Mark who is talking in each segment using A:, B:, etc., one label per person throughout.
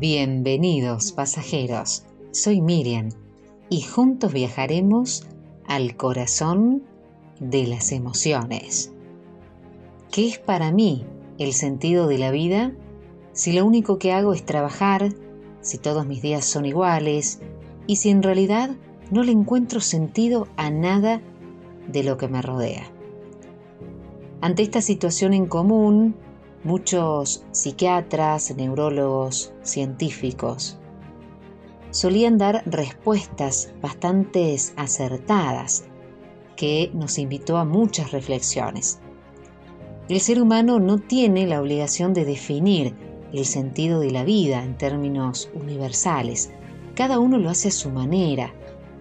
A: Bienvenidos pasajeros, soy Miriam y juntos viajaremos al corazón de las emociones. ¿Qué es para mí el sentido de la vida si lo único que hago es trabajar, si todos mis días son iguales y si en realidad no le encuentro sentido a nada de lo que me rodea? Ante esta situación en común, muchos psiquiatras, neurólogos, científicos solían dar respuestas bastante acertadas que nos invitó a muchas reflexiones. El ser humano no tiene la obligación de definir el sentido de la vida en términos universales. Cada uno lo hace a su manera,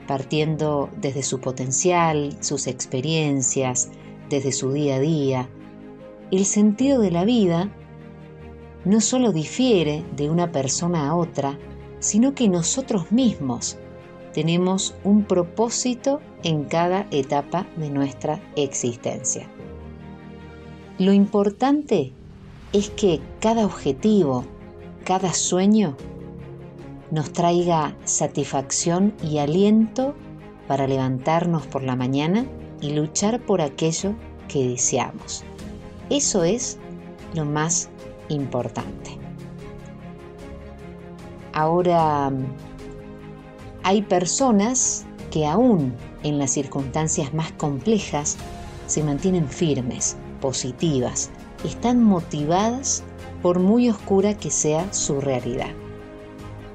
A: partiendo desde su potencial, sus experiencias, desde su día a día. El sentido de la vida no solo difiere de una persona a otra, sino que nosotros mismos tenemos un propósito en cada etapa de nuestra existencia. Lo importante es que cada objetivo, cada sueño nos traiga satisfacción y aliento para levantarnos por la mañana y luchar por aquello que deseamos. Eso es lo más importante. Ahora, hay personas que aún en las circunstancias más complejas se mantienen firmes, positivas, están motivadas por muy oscura que sea su realidad.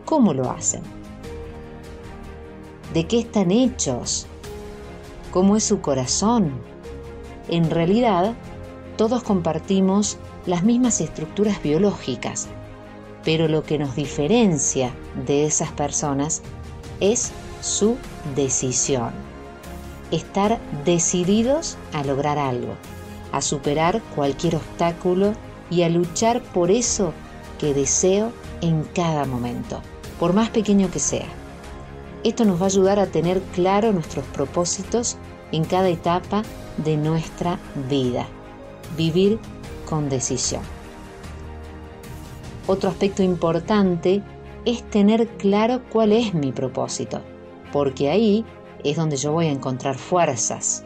A: ¿Cómo lo hacen? ¿De qué están hechos? ¿Cómo es su corazón? En realidad, todos compartimos las mismas estructuras biológicas, pero lo que nos diferencia de esas personas es su decisión. Estar decididos a lograr algo, a superar cualquier obstáculo y a luchar por eso que deseo en cada momento, por más pequeño que sea. Esto nos va a ayudar a tener claro nuestros propósitos en cada etapa de nuestra vida. Vivir con decisión. Otro aspecto importante es tener claro cuál es mi propósito, porque ahí es donde yo voy a encontrar fuerzas.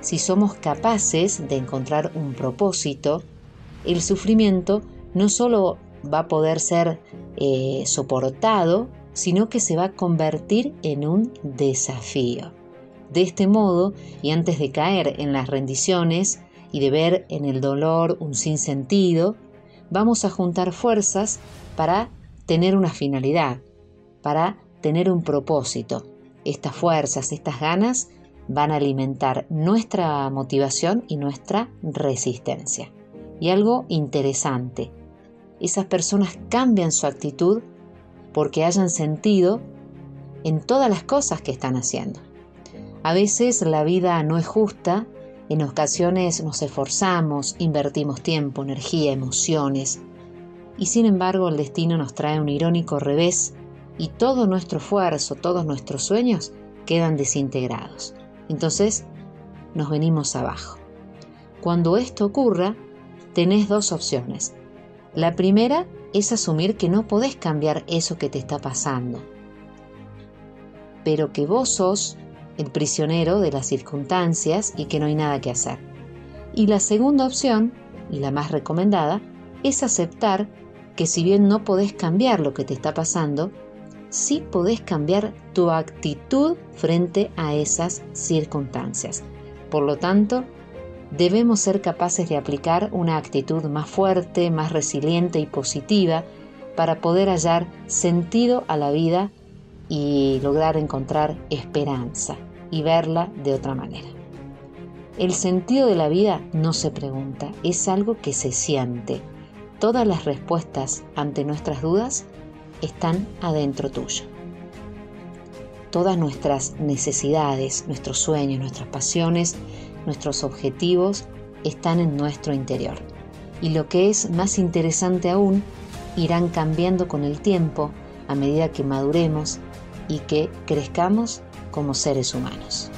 A: Si somos capaces de encontrar un propósito, el sufrimiento no solo va a poder ser eh, soportado, sino que se va a convertir en un desafío. De este modo, y antes de caer en las rendiciones y de ver en el dolor un sinsentido, vamos a juntar fuerzas para tener una finalidad, para tener un propósito. Estas fuerzas, estas ganas van a alimentar nuestra motivación y nuestra resistencia. Y algo interesante, esas personas cambian su actitud porque hayan sentido en todas las cosas que están haciendo. A veces la vida no es justa, en ocasiones nos esforzamos, invertimos tiempo, energía, emociones, y sin embargo el destino nos trae un irónico revés y todo nuestro esfuerzo, todos nuestros sueños quedan desintegrados. Entonces nos venimos abajo. Cuando esto ocurra, tenés dos opciones. La primera es asumir que no podés cambiar eso que te está pasando, pero que vos sos el prisionero de las circunstancias y que no hay nada que hacer. Y la segunda opción, y la más recomendada, es aceptar que si bien no podés cambiar lo que te está pasando, sí podés cambiar tu actitud frente a esas circunstancias. Por lo tanto, debemos ser capaces de aplicar una actitud más fuerte, más resiliente y positiva para poder hallar sentido a la vida y lograr encontrar esperanza y verla de otra manera. El sentido de la vida no se pregunta, es algo que se siente, Todas las respuestas ante nuestras dudas están adentro tuyo. Todas nuestras necesidades, nuestros sueños, nuestras pasiones, nuestros objetivos están en nuestro interior. Y lo que es más interesante aún, irán cambiando con el tiempo a medida que maduremos y que crezcamos como seres humanos.